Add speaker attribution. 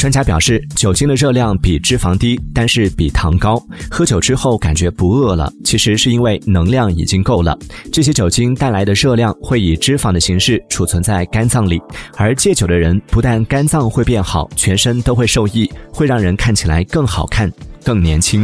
Speaker 1: 专家表示酒精的热量比脂肪低但是比糖高。喝酒之后感觉不饿了其实是因为能量已经够了。这些酒精带来的热量会以脂肪的形式储存在肝脏里而戒酒的人不但肝脏会变好全身都会受益会让人看起来更好看更年轻。